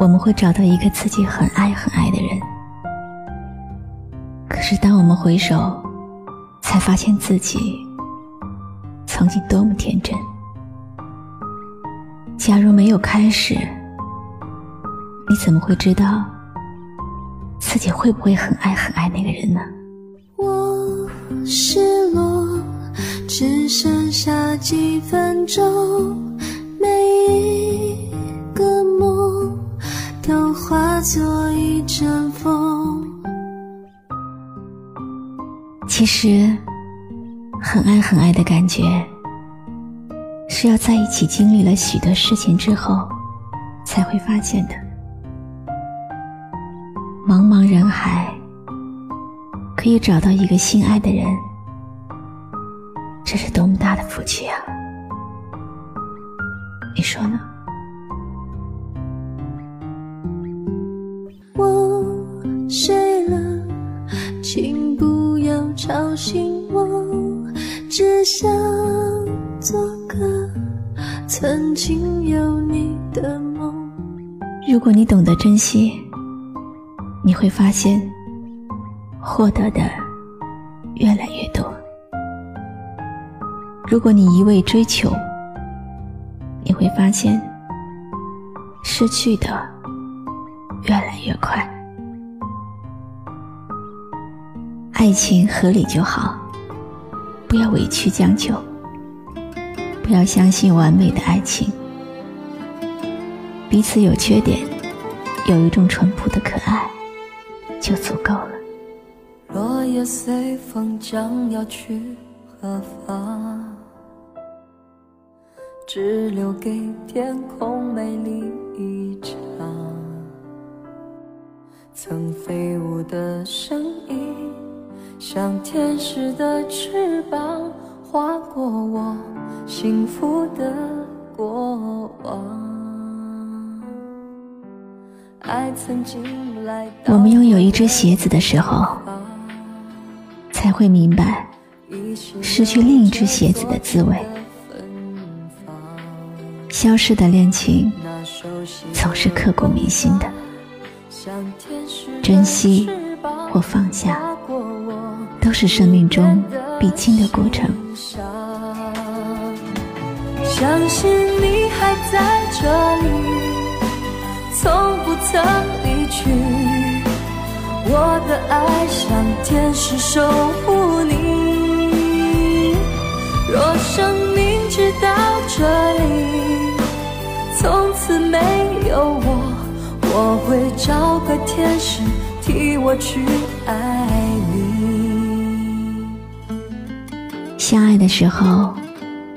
我们会找到一个自己很爱很爱的人，可是当我们回首，才发现自己曾经多么天真。假如没有开始，你怎么会知道自己会不会很爱很爱那个人呢？我失落，只剩下几分钟。每一做一阵风。其实，很爱很爱的感觉，是要在一起经历了许多事情之后，才会发现的。茫茫人海，可以找到一个心爱的人，这是多么大的福气啊！你说呢？吵醒我，只想做个曾经有你的梦。如果你懂得珍惜，你会发现获得的越来越多；如果你一味追求，你会发现失去的越来越快。爱情合理就好，不要委屈将就，不要相信完美的爱情。彼此有缺点，有一种淳朴的可爱，就足够了。落叶随风将要去何方？只留给天空美丽一场。曾飞舞的声音。像天使的翅膀划过我幸福的过往爱曾经来我们拥有一只鞋子的时候才会明白失去另一只鞋子的滋味。消失的恋情总是刻骨铭心的珍惜或放下。都是生命中必经的过程。相信你还在这里，从不曾离去。我的爱像天使守护你。若生命直到这里，从此没有我，我会找个天使替我去爱相爱的时候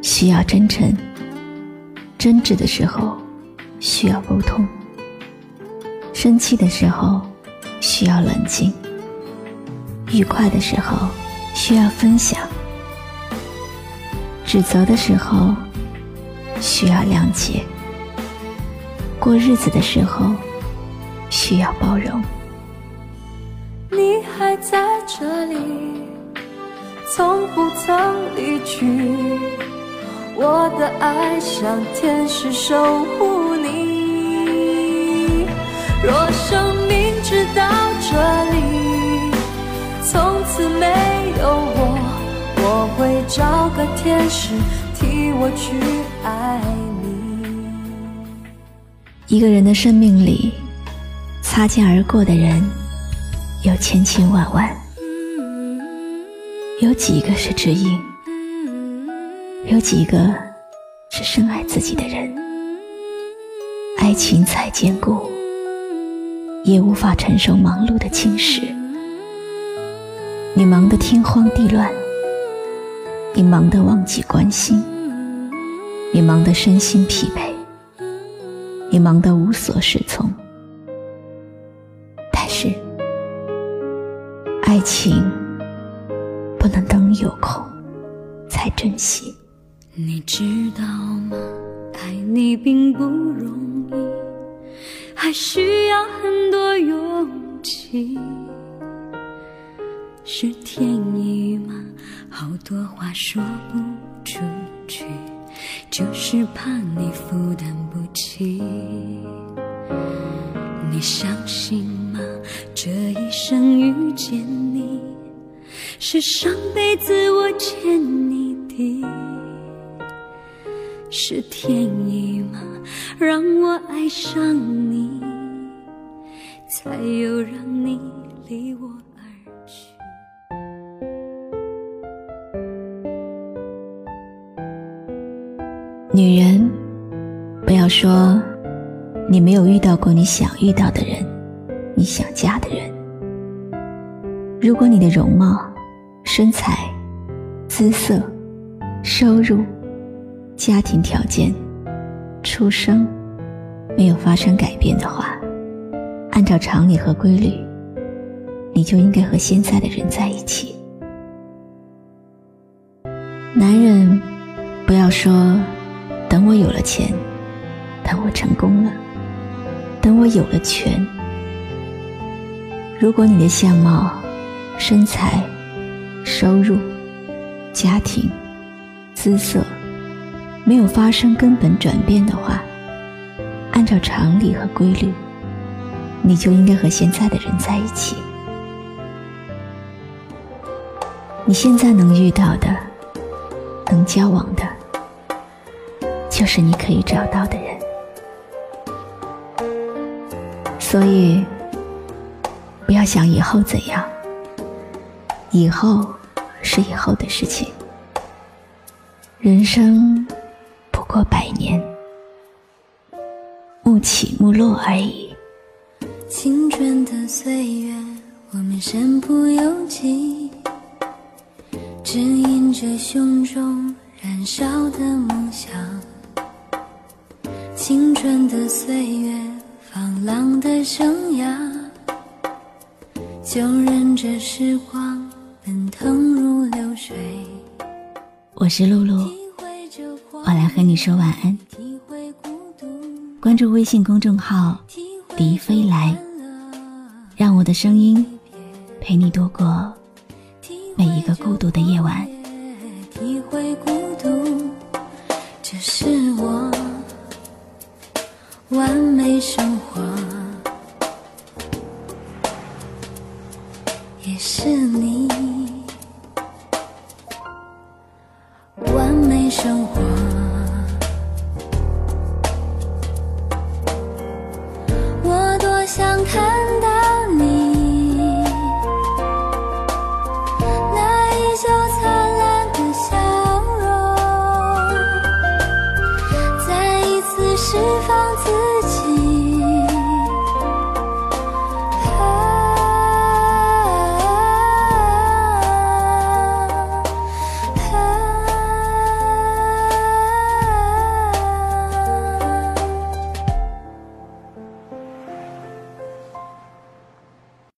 需要真诚，争执的时候需要沟通，生气的时候需要冷静，愉快的时候需要分享，指责的时候需要谅解，过日子的时候需要包容。你还在这里。从不曾离去，我的爱像天使守护你。若生命直到这里，从此没有我，我会找个天使替我去爱你。一个人的生命里，擦肩而过的人有千千万万。有几个是知音，有几个是深爱自己的人。爱情再坚固，也无法承受忙碌的侵蚀。你忙得天荒地乱，你忙得忘记关心，你忙得身心疲惫，你忙得无所适从。但是爱情不能等有空才珍惜。你知道吗？爱你并不容易，还需要很多勇气。是天意吗？好多话说不出去，就是怕你负担不起。你相信吗？这一生遇见你，是上辈子我欠你的。是天意吗？让我爱上你，才有让你离我而去。女人，不要说你没有遇到过你想遇到的人，你想嫁的人。如果你的容貌、身材、姿色、收入、家庭条件、出生没有发生改变的话，按照常理和规律，你就应该和现在的人在一起。男人，不要说。等我有了钱，等我成功了，等我有了权。如果你的相貌、身材、收入、家庭、姿色没有发生根本转变的话，按照常理和规律，你就应该和现在的人在一起。你现在能遇到的、能交往的。就是你可以找到的人，所以不要想以后怎样，以后是以后的事情。人生不过百年，暮起暮落而已。青春的岁月，我们身不由己，指引着胸中燃烧的梦想。青春的岁月，放浪的生涯，就任这时光是露露，我来和你说晚安。关注微信公众号“笛飞来”，让我的声音陪你度过每一个孤独的夜晚。体会孤独，这是我。完美生活，也是。想看